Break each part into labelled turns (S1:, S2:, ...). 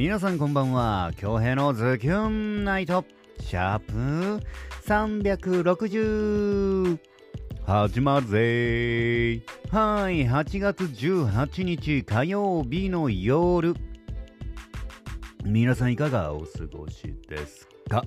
S1: 皆さんこんばんは。京平のズキュンナイト。シャープ360始まるぜ。ーはい8月18日火曜日の夜。皆さんいかがお過ごしですか？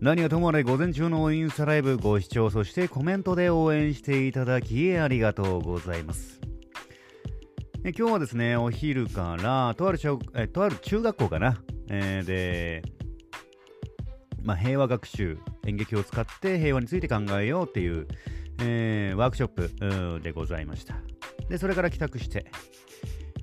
S1: 何はともあれ午前中のインスタライブご視聴そしてコメントで応援していただきありがとうございます。え今日はですねお昼からとある小えとある中学校かな、えー、で、まあ、平和学習演劇を使って平和について考えようっていう、えー、ワークショップでございましたでそれから帰宅して、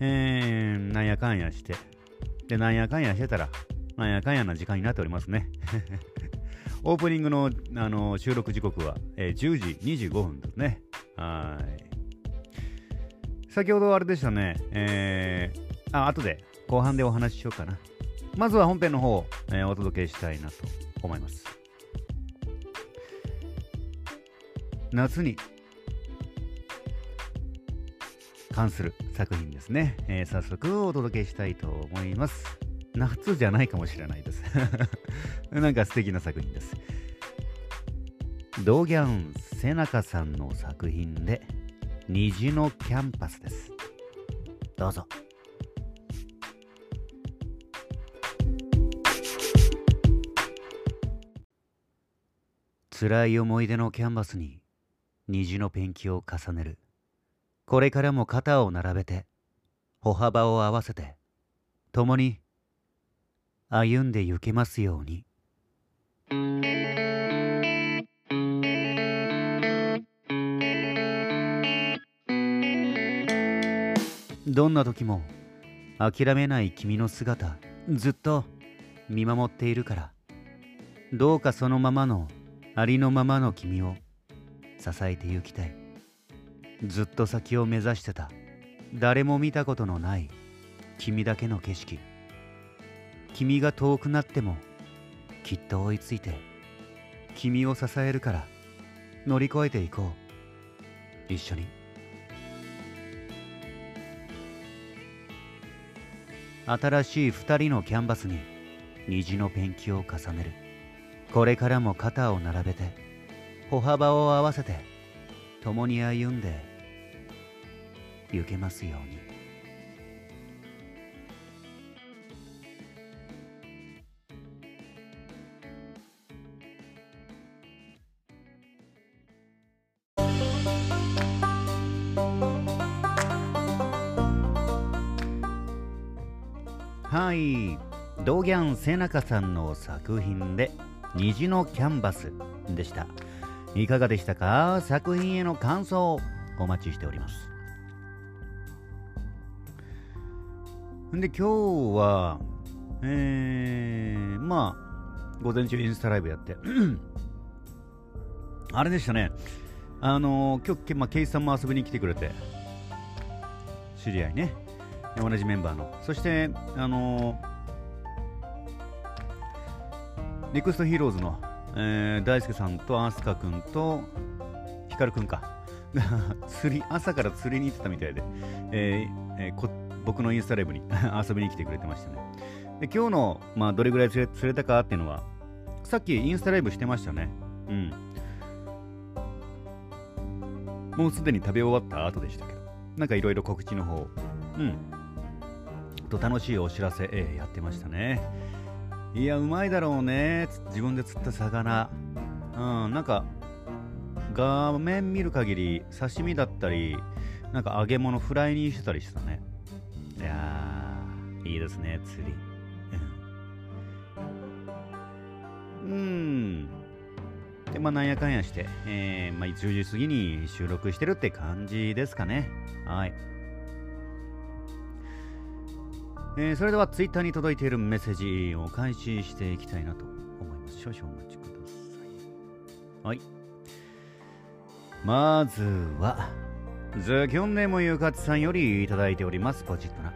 S1: えー、なんやかんやしてでなんやかんやしてたらなんやかんやな時間になっておりますね オープニングのあの収録時刻は、えー、10時25分ですね。はい。先ほどあれでしたね、えー、あ、後で後半でお話ししようかな。まずは本編の方、えー、お届けしたいなと思います。夏に関する作品ですね、えー、早速お届けしたいと思います。夏じゃないかもしれないです なんか素敵な作品です。ドギャン・セナカさんの作品で虹のキャンパスです。どうぞ。辛い思い出のキャンバスに虹のペンキを重ねる。これからも肩を並べて歩幅を合わせて共に歩んで行けますように。どんな時も諦めない君の姿ずっと見守っているから。どうかそのままのありのままの君を支えて行きたい。ずっと先を目指してた。誰も見たことのない君だけの景色。君が遠くなってもきっと追いついて君を支えるから乗り越えていこう。一緒に。新しい2人のキャンバスに虹のペンキを重ねる。これからも肩を並べて歩幅を合わせて共に歩んで行けますように。はい。ドギャン・セナカさんの作品で虹のキャンバスでした。いかがでしたか？作品への感想お待ちしております。で今日はえー、まあ午前中インスタライブやって。あれでしたね。あのー、今日、まあ、ケイさんも遊びに来てくれて。知り合いね。同じメンバーの。そしてあのリクストヒーローズの、えー、大輔さんとアスカ君とヒカル君か。釣り朝から釣りに行ってたみたいで、えーえー、こ僕のインスタライブに 遊びに来てくれてましたね。で今日の、まあ、どれぐらい釣れ釣れたかっていうのはさっきインスタライブしてましたね。うん。もうすでに食べ終わった後でしたけど。なんかいろいろ告知の方。うん。と楽しいお知らせ、えー、やってましたね。いやうまいだろうね。自分で釣った魚。うんなんか画面見る限り刺身だったりなんか揚げ物フライにしてたりしたね。いやーいいですね釣り。うん。でまあなんやかんやして、えーまあ、10時過ぎに収録してるって感じですかね。はい。えー、それではツイッターに届いているメッセージを開始していきたいなと思います。少々お待ちください。はい。まずは、ズキョンネモユカツさんよりいただいております。ポチッとな。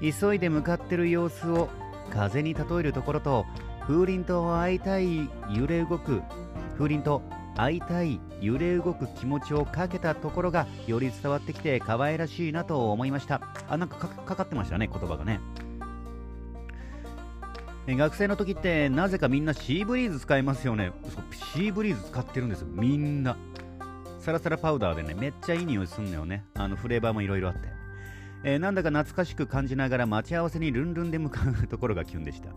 S1: 急いで向かってる様子を風に例えるところと、風鈴と会いたい揺れ動く風鈴と会いたい揺れ動く気持ちをかけたところがより伝わってきて可愛らしいなと思いました。あなんかかかってましたね言葉がね。学生の時ってなぜかみんなシーブリーズ使いますよね。シーブリーズ使ってるんですよみんな。サラサラパウダーでねめっちゃいい匂いすんのよね。あのフレーバーもいろいろあって、えー、なんだか懐かしく感じながら待ち合わせにルンルンで向かうところがキュンでした。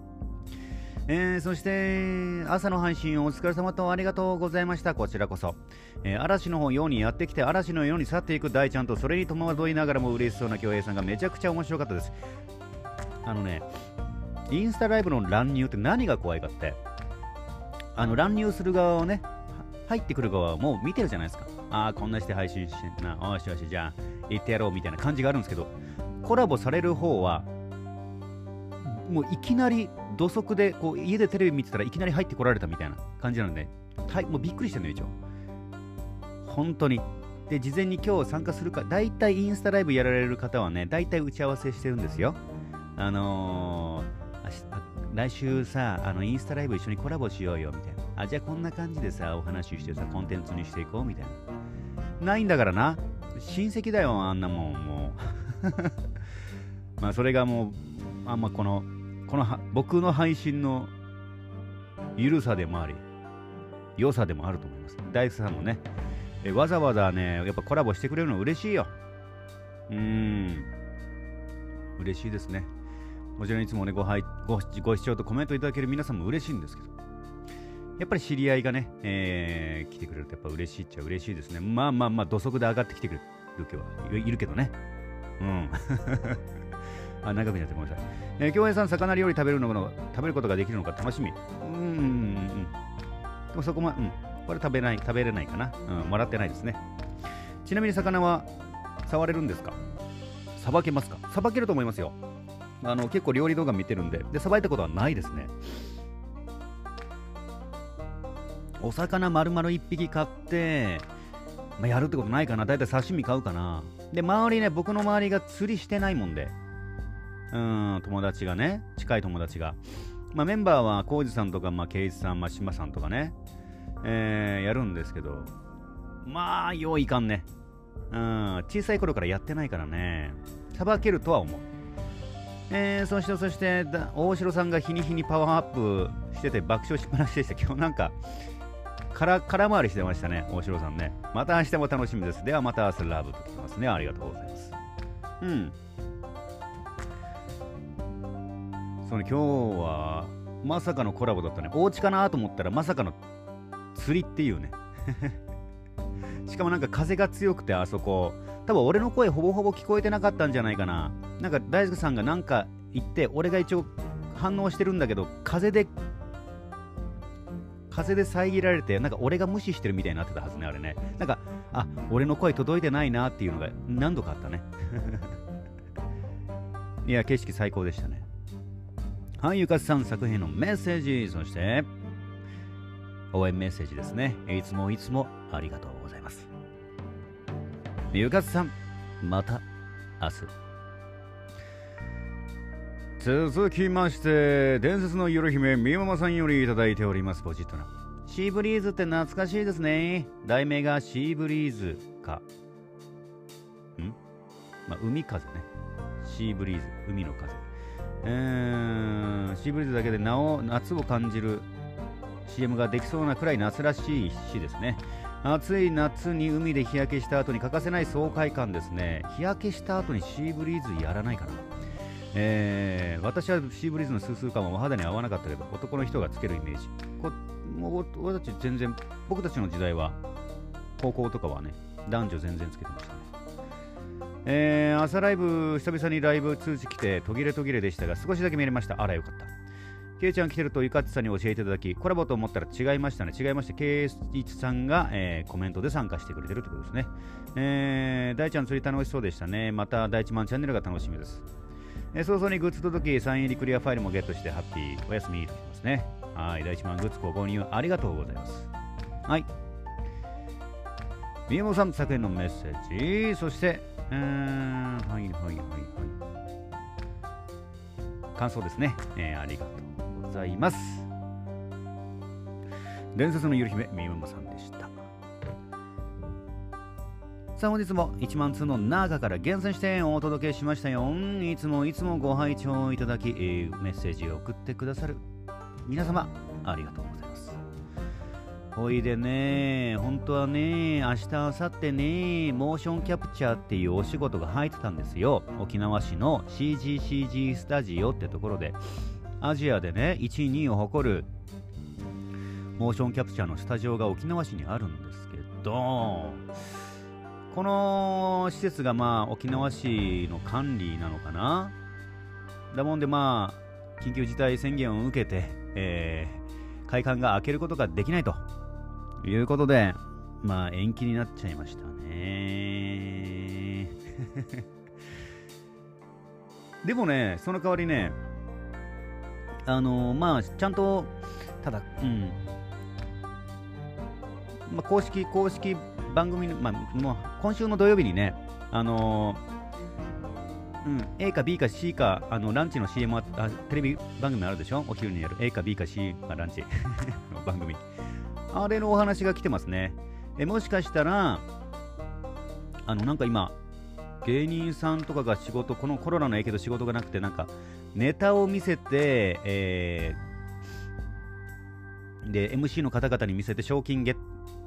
S1: えー、そして朝の配信お疲れ様とありがとうございました。こちらこそ、えー、嵐のようにやってきて嵐のように去っていく大ちゃんとそれに戸惑いながらも嬉しそうな恭平さんがめちゃくちゃ面白かったです。あのねインスタライブの乱入って何が怖いかって。あの乱入する側をね入ってくる側はもう見てるじゃないですか。ああこんなして配信してんなよしよしじゃあ行ってやろうみたいな感じがあるんですけどコラボされる方はもういきなり土足でこう家でテレビ見てたらいきなり入ってこられたみたいな感じなので、はい、もうびっくりしてるのよ、一応。本当に。で、事前に今日参加するか、大体インスタライブやられる方はね、大体打ち合わせしてるんですよ。あのー、来週さ、あのインスタライブ一緒にコラボしようよみたいな。あ、じゃあこんな感じでさ、お話ししてさ、コンテンツにしていこうみたいな。ないんだからな。親戚だよ、あんなもん、もう。まあ、それがもう、あんまこのこの僕の配信の緩さでもあり、良さでもあると思います。大工さんもね、えわざわざね、やっぱコラボしてくれるの嬉しいよ。うーん、嬉しいですね。もちろんいつもねごご、ご視聴とコメントいただける皆さんも嬉しいんですけど、やっぱり知り合いがね、えー、来てくれるとやっぱ嬉しいっちゃ嬉しいですね。まあまあまあ、土足で上がってきてくれる今日はいるけどね。うん。あ、長くなってごめんなさい。えー、京平さん、魚料理食べるの食べることができるのか楽しみ。うん、うん、でもそこま、うん。これ食べない、食べれないかな。うん、もらってないですね。ちなみに魚は触れるんですか？さばけますか？さばけると思いますよ。あの結構料理動画見てるんで、で、さばいたことはないですね。お魚丸々1匹買って、まあ、やるってことないかな。だいたい刺身買うかな。で、周りね、僕の周りが釣りしてないもんで、うん友達がね近い友達が、まあ、メンバーは浩二さんとか、まあ、圭一さん、まあ、島さんとかね、えー、やるんですけど。まあよういかんね。うん小さい頃からやってないからね。さばけるとは思う。えー、そしてそして大城さんが日に日にパワーアップしてて爆笑しっぱなしでした。今日なんかから空回りしてましたね大城さんね。また明日も楽しみです。ではまた明日ラブと聞きますね。ありがとうございます。うん。その今日はまさかのコラボだったね。お家かなと思ったらまさかの釣りっていうね。しかもなんか風が強くてあそこ。多分俺の声ほぼほぼ聞こえてなかったんじゃないかな。なんか大輔さんがなんか言って俺が一応反応してるんだけど風で風で遮られてなんか俺が無視してるみたいになってたはずねあれねなんかあ俺の声届いてないなっていうのが何度かあったね いや景色最高でしたねはい、ゆかさん作品のメッセージ、そして、応援メッセージですね。いつもいつもありがとうございます。ゆかさん、また明日。続きまして、伝説の夜姫、みママさんよりいただいております、ポジットな。シーブリーズって懐かしいですね。題名がシーブリーズか。ん？まあ、海風ね。シーブリーズ、海の風。えー、シーブリーズだけでなお夏を感じる CM ができそうなくらい夏らしい日ですね。暑い夏に海で日焼けした後に欠かせない爽快感ですね。日焼けした後にシーブリーズやらないかな。えー、私はシーブリーズのスースー感はお肌に合わなかったけど男の人がつけるイメージ。こもう俺たち全然僕たちの時代は高校とかはね男女全然つけてましたね。えー、朝ライブ、久々にライブ通知来て途切れ途切れでしたが少しだけ見れました。あらよかった。ケイちゃん来てるとゆかつさんに教えていただき、コラボと思ったら違いましたね。違いまして、ケイチさんが、えー、コメントで参加してくれてるってことですね。えー、大ちゃん釣り楽しそうでしたね。また、大地マンチャンネルが楽しみです。えー、早々にグッズ届き、サイン入りクリアファイルもゲットしてハッピー。おやすみときますね。はい、大地マングッズご購入ありがとうございます。はい。宮本さん作品のメッセージ、そして、うん、はいはいはいはい。感想ですね。えー、ありがとうございます。伝説のゆる姫みむまさんでしたさあ本日も1万通の中から厳選してお届けしましたよいつもいつもご拝聴いただき、メッセージを送ってくださる皆様ありがとうございますほいでね、本当はね、明日、明後日ね、モーションキャプチャーっていうお仕事が入ってたんですよ。沖縄市の CGCG スタジオってところで、アジアでね、1位、2位を誇るモーションキャプチャーのスタジオが沖縄市にあるんですけど、この施設がまあ沖縄市の管理なのかな。だもんでまあ、緊急事態宣言を受けて、えー、開館が開けることができないと。いうことで、まあ延期になっちゃいましたね。でもね、その代わりね、あのー、まあ、ちゃんと、ただ、うん、まあ、公式、公式番組、まあ、もう今週の土曜日にね、あのー、うん、A か B か C かあのランチの CM あテレビ番組あるでしょ？お昼にやる。A か B か C かランチの 番組。あれのお話が来てますね。えもしかしたら、あの、なんか今、芸人さんとかが仕事、このコロナの影響で仕事がなくて、なんか、ネタを見せて、えー、で、MC の方々に見せて賞金ゲ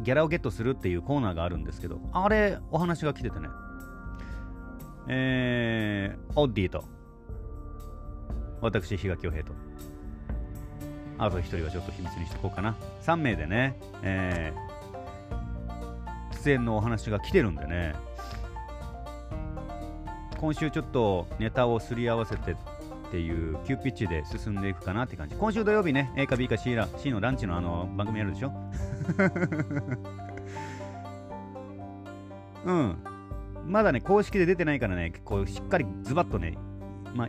S1: ギャラをゲットするっていうコーナーがあるんですけど、あれ、お話が来ててね、えー、オッディと、私、比嘉恭平と、あと1人はちょっと秘密にしておこうかな。3名でね、えー、出演のお話が来てるんでね、今週ちょっとネタをすり合わせてっていう急ピッチで進んでいくかなって感じ。今週土曜日ね、A か B か C, ら C のランチのあの番組やるでしょ？うん。まだね、公式で出てないからね、こうしっかりズバッとね、まあ、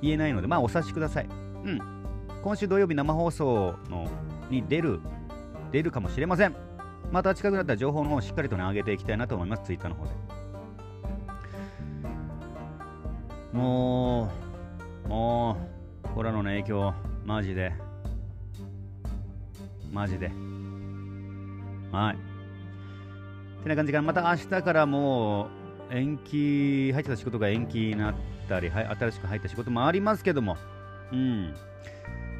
S1: 言えないので、まあお察しください。うん、今週土曜日生放送のに出る、出るかもしれません。また近くなったら情報の方をしっかりとね、上げていきたいなと思います、ツイッターの方で。もう、もう、コロナの影響、マジで。マジで。はい。てな感じかな。また明日からもう、延期、入ってた仕事が延期になったり、はい、新しく入った仕事もありますけども、うん。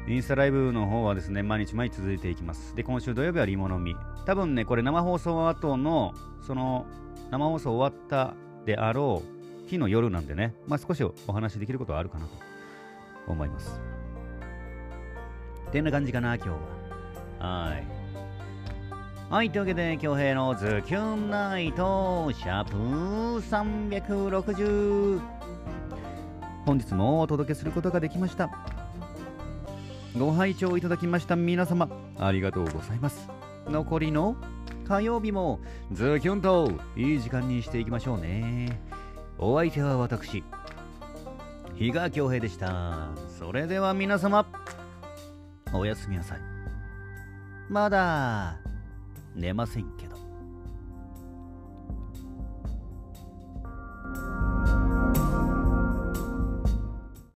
S1: インスタライブの方はですね、毎日毎日続いていきます。で、今週土曜日はリモのみ。多分ね、これ生放送後の、その、生放送終わったであろう日の夜なんでね、まあ少しお話できることはあるかなと思います。ってな感じかな、今日は。はい。はい、というわけで、京平のズキュンナイト、シャープ360。本日もお届けすることができました。ご拝聴いただきました皆様ありがとうございます。残りの火曜日もズキュンといい時間にしていきましょうね。お相手は私比嘉恭平でした。それでは皆様おやすみなさい。まだ寝ませんけど。